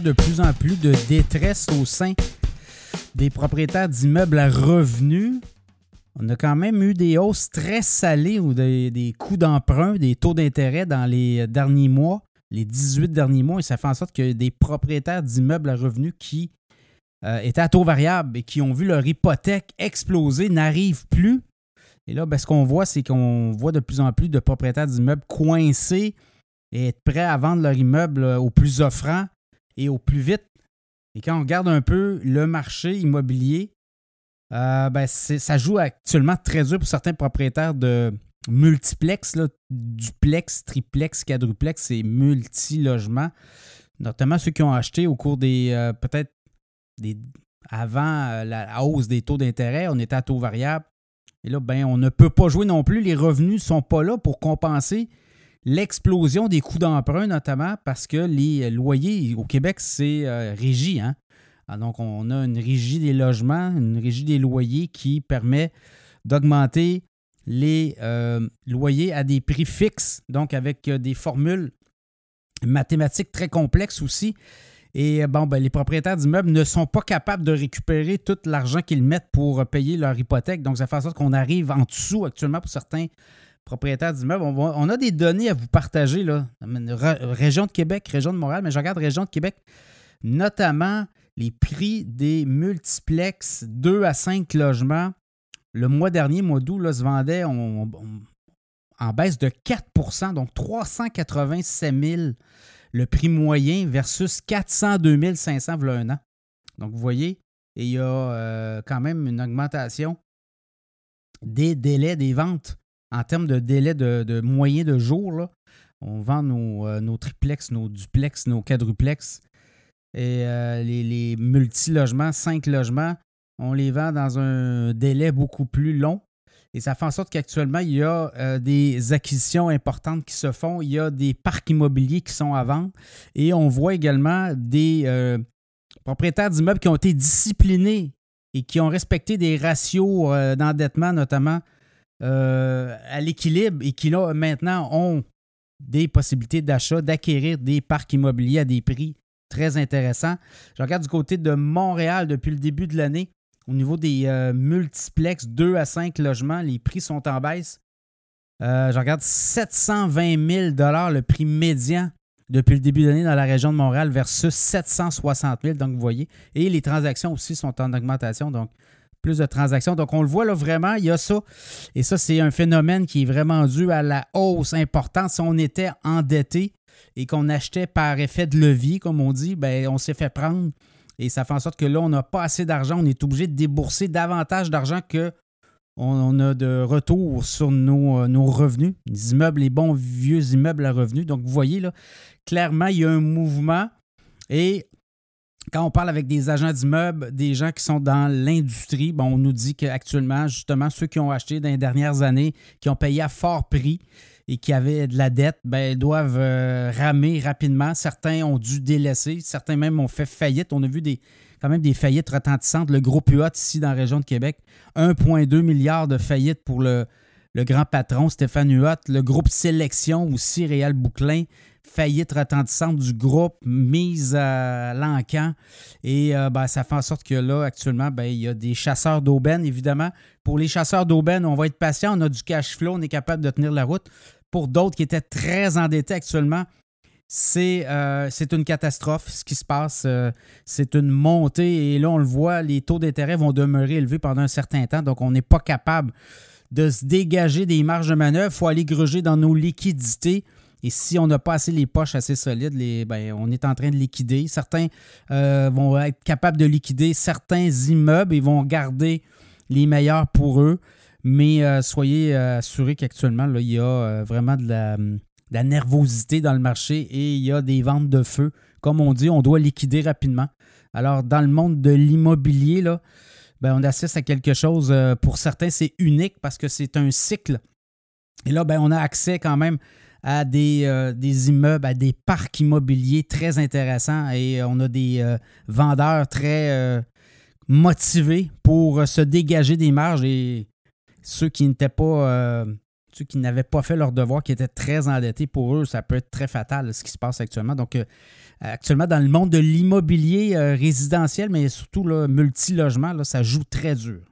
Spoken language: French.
de plus en plus de détresse au sein des propriétaires d'immeubles à revenus. On a quand même eu des hausses très salées ou des, coûts d'emprunt, des taux d'intérêt dans les derniers mois, les 18 derniers mois, et ça fait en sorte que des propriétaires d'immeubles à revenus qui euh, étaient à taux variable et qui ont vu leur hypothèque exploser n'arrivent plus. Et là, ben, ce qu'on voit, c'est qu'on voit de plus en plus de propriétaires d'immeubles coincés et être prêts à vendre leur immeuble euh, au plus offrant et au plus vite. Et quand on regarde un peu le marché immobilier, euh, ben ça joue actuellement très dur pour certains propriétaires de multiplex, duplex, triplex, quadruplex et multi-logements, notamment ceux qui ont acheté au cours des euh, peut-être des avant la hausse des taux d'intérêt, on était à taux variable. Et là, ben, on ne peut pas jouer non plus. Les revenus ne sont pas là pour compenser l'explosion des coûts d'emprunt, notamment parce que les loyers au Québec, c'est euh, régi. Hein? Ah, donc, on a une régie des logements, une régie des loyers qui permet d'augmenter les euh, loyers à des prix fixes, donc avec euh, des formules mathématiques très complexes aussi. Et bon, ben, les propriétaires d'immeubles ne sont pas capables de récupérer tout l'argent qu'ils mettent pour payer leur hypothèque. Donc, ça fait en sorte qu'on arrive en dessous actuellement pour certains propriétaires d'immeubles. On, a des données à vous partager, là. Région de Québec, région de Montréal, mais je regarde région de Québec, notamment les prix des multiplex 2 à 5 logements. Le mois dernier, mois d'août, se vendait en baisse de 4 donc 387 000 le prix moyen versus 402 500 voilà un an. Donc, vous voyez, il y a euh, quand même une augmentation des délais des ventes en termes de délai de, de moyen de jour, on vend nos, euh, nos, triplex, nos duplex, nos quadruplex et euh, les, les multi-logements, cinq logements, on les vend dans un délai beaucoup plus long. Et ça fait en sorte qu'actuellement, il y a euh, des acquisitions importantes qui se font. Il y a des parcs immobiliers qui sont à vendre. Et on voit également des propriétaires d'immeubles qui ont été disciplinés et qui ont respecté des ratios d'endettement, notamment euh, à l'équilibre et qui là maintenant ont des possibilités d'achat, d'acquérir des parcs immobiliers à des prix très intéressants. Je regarde du côté de Montréal depuis le début de l'année. Au niveau des euh, multiplex 2 à 5 logements, les prix sont en baisse. Euh, je regarde 720 000 le prix médian depuis le début de l'année dans la région de Montréal versus 760 000. Donc, vous voyez. Et les transactions aussi sont en augmentation. Donc, plus de transactions. Donc, on le voit là vraiment, il y a ça. Et ça, c'est un phénomène qui est vraiment dû à la hausse importante. Si on était endetté et qu'on achetait par effet de levier, comme on dit, ben, on s'est fait prendre. Et ça fait en sorte que là, on n'a pas assez d'argent. On est obligé de débourser davantage d'argent que on a de retour sur nos, euh, nos, revenus. Les immeubles, les bons vieux immeubles à revenus. Donc, vous voyez, là, clairement, il y a un mouvement. Et quand on parle avec des agents d'immeubles, des gens qui sont dans l'industrie, on nous dit qu'actuellement, justement, ceux qui ont acheté dans les dernières années, qui ont payé à fort prix et qui avaient de la dette, ben, doivent euh, ramer rapidement. Certains ont dû délaisser, certains même ont fait faillite. On a vu quand même des faillites retentissantes. Le groupe UOT ici dans la région de Québec, 1,2 milliard de faillites pour le, le grand patron Stéphane Huot. Le groupe Sélection aussi, Réal Bouclin, faillite retentissante du groupe, mise à l'encan. Et euh, ben, ça fait en sorte que là, actuellement, ben, il y a des chasseurs d'aubaine, évidemment. Pour les chasseurs d'aubaine, on va être patient, on a du cash flow, on est capable de tenir la route. Pour d'autres qui étaient très endettés actuellement, c'est euh, une catastrophe ce qui se passe. Euh, c'est une montée et là, on le voit, les taux d'intérêt vont demeurer élevés pendant un certain temps. Donc, on n'est pas capable de se dégager des marges de manœuvre. Il faut aller gruger dans nos liquidités. Et si on n'a pas assez les poches assez solides, les, ben, on est en train de liquider. Certains euh, vont être capables de liquider certains immeubles et vont garder les meilleurs pour eux. Mais euh, soyez euh, assurés qu'actuellement, il y a vraiment de la, nervosité dans le marché et il y a des ventes de feu. Comme on dit, on doit liquider rapidement. Alors, dans le monde de l'immobilier, là, ben, on assiste à quelque chose, pour certains, c'est unique parce que c'est un cycle. Et là, ben, on a accès quand même à des, euh, des, immeubles, à des parcs immobiliers très intéressants et euh, on a des euh, vendeurs très motivés pour se dégager des marges et ceux qui n'étaient pas ceux qui n'avaient pas fait leur devoir, qui étaient très endettés, pour eux, ça peut être très fatal ce qui se passe actuellement. Donc, actuellement, dans le monde de l'immobilier résidentiel, mais surtout là, multilogement, ça joue très dur.